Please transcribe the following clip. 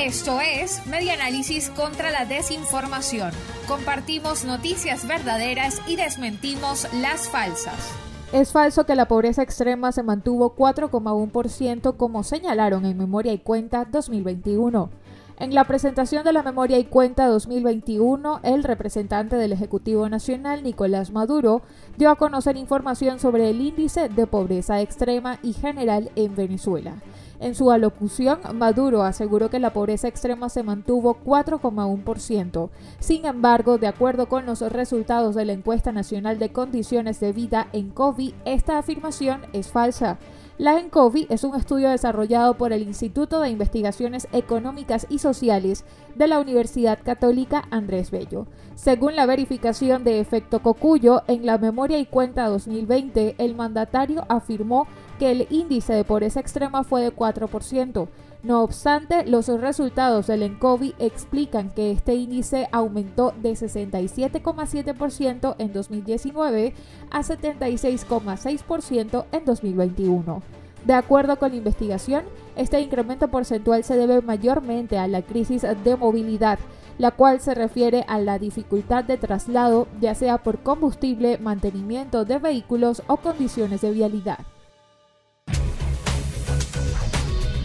Esto es Media Análisis contra la Desinformación. Compartimos noticias verdaderas y desmentimos las falsas. Es falso que la pobreza extrema se mantuvo 4,1% como señalaron en Memoria y Cuenta 2021. En la presentación de la Memoria y Cuenta 2021, el representante del Ejecutivo Nacional, Nicolás Maduro, dio a conocer información sobre el índice de pobreza extrema y general en Venezuela. En su alocución, Maduro aseguró que la pobreza extrema se mantuvo 4,1%. Sin embargo, de acuerdo con los resultados de la encuesta nacional de condiciones de vida en COVID, esta afirmación es falsa. La ENCOVI es un estudio desarrollado por el Instituto de Investigaciones Económicas y Sociales de la Universidad Católica Andrés Bello. Según la verificación de efecto Cocuyo, en la memoria y cuenta 2020, el mandatario afirmó que el índice de pobreza extrema fue de 4%. No obstante, los resultados del ENCOVI explican que este índice aumentó de 67,7% en 2019 a 76,6% en 2021. De acuerdo con la investigación, este incremento porcentual se debe mayormente a la crisis de movilidad, la cual se refiere a la dificultad de traslado, ya sea por combustible, mantenimiento de vehículos o condiciones de vialidad.